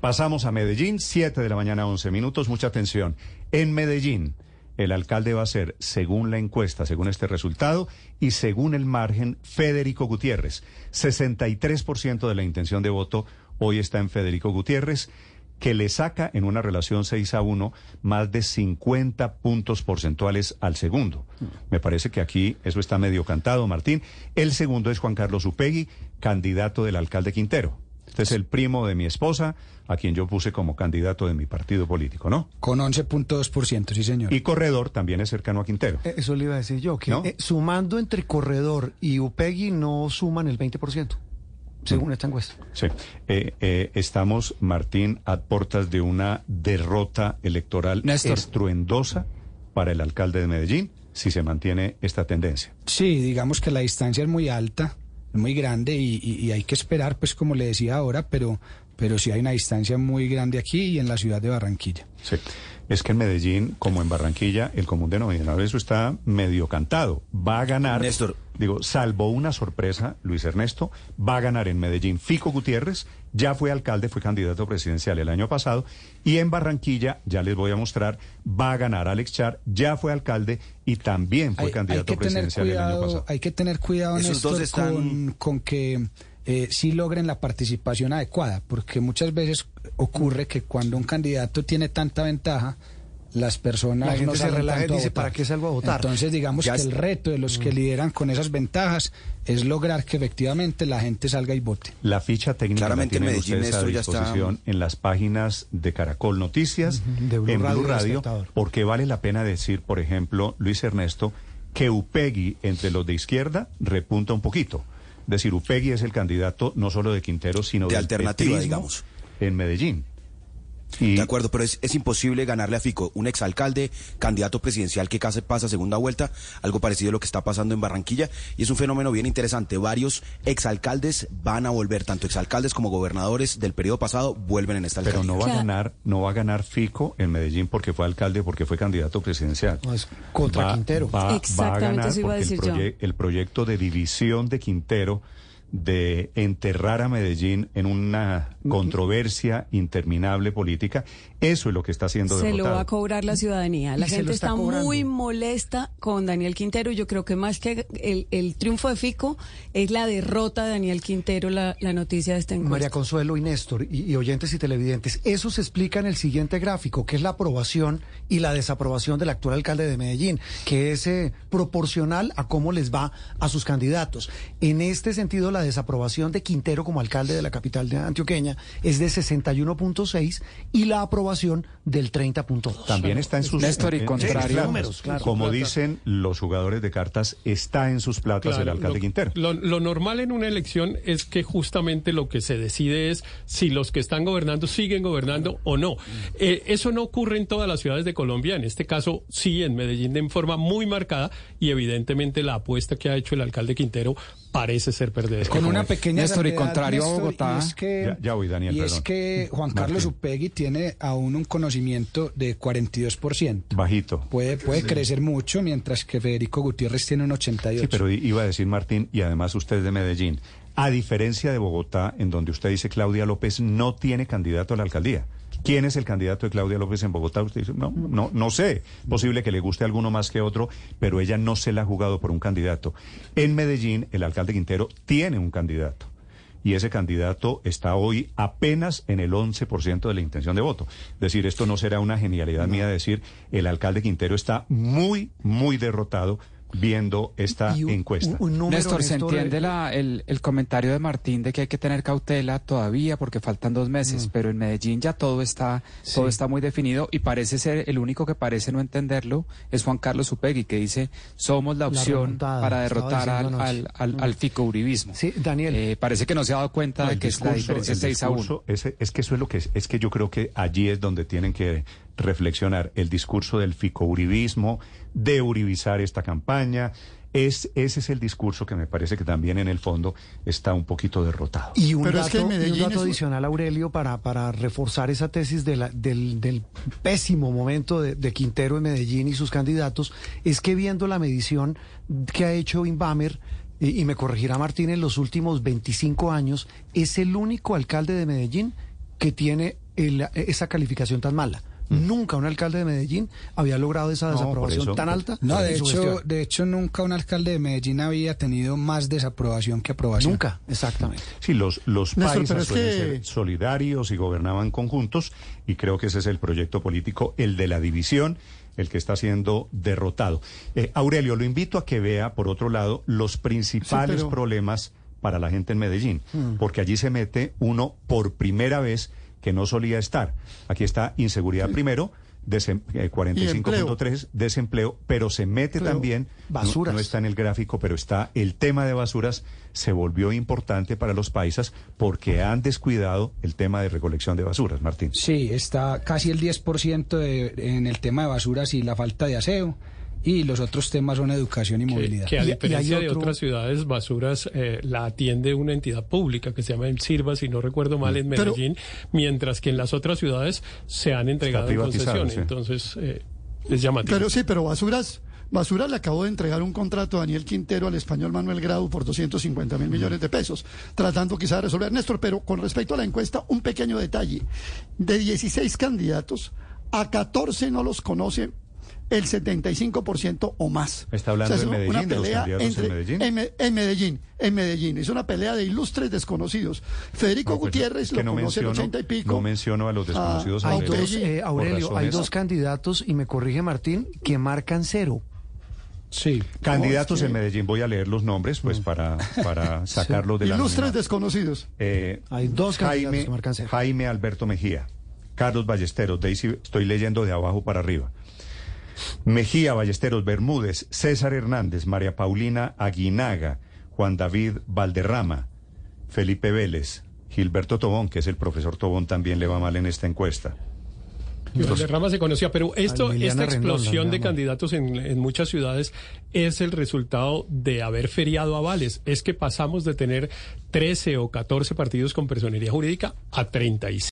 Pasamos a Medellín, 7 de la mañana, 11 minutos. Mucha atención. En Medellín, el alcalde va a ser, según la encuesta, según este resultado, y según el margen, Federico Gutiérrez. 63% de la intención de voto hoy está en Federico Gutiérrez, que le saca en una relación 6 a 1 más de 50 puntos porcentuales al segundo. Me parece que aquí eso está medio cantado, Martín. El segundo es Juan Carlos Upegui, candidato del alcalde Quintero. Este es el primo de mi esposa, a quien yo puse como candidato de mi partido político, ¿no? Con 11.2%, sí, señor. Y Corredor también es cercano a Quintero. Eh, Eso le iba a decir yo, que ¿No? eh, sumando entre Corredor y Upegui no suman el 20%, según esta encuesta. Sí. Eh, eh, estamos, Martín, a puertas de una derrota electoral Néstor. estruendosa para el alcalde de Medellín si se mantiene esta tendencia. Sí, digamos que la distancia es muy alta, muy grande y, hay que esperar, pues como le decía ahora, pero, pero sí hay una distancia muy grande aquí y en la ciudad de Barranquilla. Sí. Es que en Medellín, como en Barranquilla, el común denominador, eso está medio cantado. Va a ganar, Néstor. digo, salvo una sorpresa, Luis Ernesto, va a ganar en Medellín Fico Gutiérrez, ya fue alcalde, fue candidato presidencial el año pasado, y en Barranquilla, ya les voy a mostrar, va a ganar Alex Char, ya fue alcalde y también fue Hay, candidato presidencial el año pasado. hay que tener cuidado, Esos dos Néstor, están- con, con que eh, sí logren la participación adecuada, porque muchas veces ocurre que cuando un candidato tiene tanta ventaja, las personas La gente no se salen relaja y dice. ¿para qué salgo a votar? Entonces, digamos Ya que es- el reto de los que lideran con esas ventajas es lograr que efectivamente la gente salga y vote. La ficha técnica Claramente la tienen Medellín, ustedes a ya está- disposición en las páginas de Caracol Noticias, de Blue en Radio Blue Radio, porque vale la pena decir, por ejemplo, Luis Ernesto, que Upegui entre los de izquierda repunta un poquito. Es decir, Upegui es el candidato no solo de Quintero, sino De alternativa, digamos. en Medellín. Y De acuerdo, pero es, es imposible ganarle a Fico, un exalcalde, candidato presidencial que casi pasa segunda vuelta, algo parecido a lo que está pasando en Barranquilla, y es un fenómeno bien interesante. Varios exalcaldes van a volver, tanto exalcaldes como gobernadores del periodo pasado vuelven en esta pero alcaldía. no va a ganar, no va a ganar Fico en Medellín porque fue alcalde, porque fue candidato presidencial. No, es contra Va- Quintero. Va, va a Exactamente ganar eso iba a porque el, yo. el proyecto de división de Quintero, de enterrar a Medellín en una controversia interminable política, eso es lo que está haciendo Se lo va a cobrar la ciudadanía. La gente está muy molesta con Daniel Quintero. Yo creo que más que el, el triunfo de Fico es la derrota de Daniel Quintero, la, la noticia de esta encuesta. María Consuelo y Néstor, y, y oyentes y televidentes, eso se explica en el siguiente gráfico, que es la aprobación y la desaprobación del actual alcalde de Medellín, que es eh, proporcional a cómo les va a sus candidatos. En este sentido, la desaprobación de Quintero como alcalde de la capital de antioqueña es de 61.6 y la aprobación del 30.2. También está en sus Néstor, y contrario-. Números, claro. Como dicen los jugadores de cartas, está en sus platas el alcalde lo, Quintero. Lo, lo normal en una elección es que justamente lo que se decide es si los que están gobernando siguen gobernando o no. Eh, eso no ocurre en todas las ciudades de Colombia. En este caso, sí, en Medellín de forma muy marcada y evidentemente la apuesta que ha hecho el alcalde Quintero parece ser perdedora. Con una pequeña Néstor, y contrario a Bogotá- y es que, Ya- ya voy, Daniel, y es perdón. que Juan Carlos Martín. Upegui tiene aún un conocimiento de 42%. Bajito. Puede, puede crecer mucho, mientras que Federico Gutiérrez tiene un 88%. Sí, pero iba a decir Martín, y además usted es de Medellín, a diferencia de Bogotá, en donde usted dice Claudia López no tiene candidato a la alcaldía. ¿Quién es el candidato de Claudia López en Bogotá? Usted dice, no, no, no sé. Posible que le guste alguno más que otro, pero ella no se la ha jugado por un candidato. En Medellín, el alcalde Quintero tiene un candidato. Y ese candidato está hoy apenas en el 11% de la intención de voto. Es decir, esto no será una genialidad mía decir, el alcalde Quintero está muy, muy derrotado viendo esta Y un- encuesta. un- un número, Néstor, se entiende eh, la- el, el comentario de Martín de que hay que tener cautela todavía porque faltan dos meses, pero en Medellín ya todo está, todo está muy definido y parece ser el único que parece no entenderlo es Juan Carlos Upegui que dice somos la La opción remontada, para derrotar al, al, al, uribismo. Sí, Daniel. Eh, parece que no se ha dado cuenta No, de que es la discurso- diferencia el 6 a 1. discurso, ese- es que eso es lo que es, es que yo creo que allí es donde tienen que reflexionar el discurso del ficouribismo, de uribizar esta campaña. Es, ese es el discurso que me parece que también en el fondo está un poquito derrotado. Y un Pero es dato, que en y un dato es adicional, Aurelio, para, para reforzar esa tesis de la- del, del pésimo momento de, de Quintero en Medellín y sus candidatos, es que viendo la medición que ha hecho Inbamer, y, y me corregirá Martín, en los últimos 25 años, es el único alcalde de Medellín que tiene el- esa calificación tan mala. Nunca un alcalde de Medellín había logrado esa. No, desaprobación eso- tan alta. No, de hecho, gestión. de hecho nunca un alcalde de Medellín había tenido más desaprobación que aprobación. Nunca, exactamente. Sí, los, los Néstor, paisas pero es suelen que- ser solidarios y gobernaban conjuntos y creo que ese es el proyecto político, el de la división, el que está siendo derrotado. Eh, Aurelio, lo invito a que vea, por otro lado, los principales pero- problemas para la gente en Medellín, porque allí se mete uno por primera vez que no solía estar. Aquí está inseguridad primero, desem- eh, 45.3, desempleo, pero se mete Empleo. también, no- Basuras. no está en el gráfico, pero está el tema de basuras, se volvió importante para los paisas porque han descuidado el tema de recolección de basuras, Martín. Sí, está casi el 10% de, en el tema de basuras y la falta de aseo. Y los otros temas son educación y Que, movilidad. que a Y- y diferencia de otras ciudades, Basuras eh, la atiende una entidad pública que se llama el Sirva, si no recuerdo mal, en Pero- Medellín, mientras que en las otras ciudades se han entregado en sí. Entonces, eh, es llamativo. Pero sí, pero Basuras, Basuras le acabó de entregar un contrato a Daniel Quintero al español Manuel Grau por 250 mil millones de pesos, tratando quizá de resolver. Néstor, pero con respecto a la encuesta, un pequeño detalle. De 16 candidatos, a 14 no los conoce el 75% o más. ¿Está hablando es de una- Medellín, una de los pelea candidatos en entre- Medellín? En, Me- en Medellín, en Medellín. Es una pelea de ilustres desconocidos. Federico No, pues, Gutiérrez lo no conoce el menciono- 80 y pico. No menciono a los desconocidos. Ah, Hay Aurelio, dos, eh, Aurelio, hay dos candidatos, y me corrige Martín, que marcan cero. Sí. Candidatos No, es que- en Medellín, voy a leer los nombres pues para, para sacarlos de la Ilustres desconocidos. Eh, Hay dos candidatos Jaime, que marcan cero. Jaime Alberto Mejía, Carlos Ballesteros, Daisy, estoy leyendo de abajo para arriba. Mejía, Ballesteros, Bermúdez, César Hernández, María Paulina Aguinaga, Juan David Valderrama, Felipe Vélez, Gilberto Tobón, que es el profesor Tobón, también le va mal en esta encuesta. Y Valderrama se conocía, pero esto, esta Rendón, explosión de candidatos en, en muchas ciudades es el resultado de haber feriado avales. Es que pasamos de tener 13 o 14 partidos con personería jurídica a 36.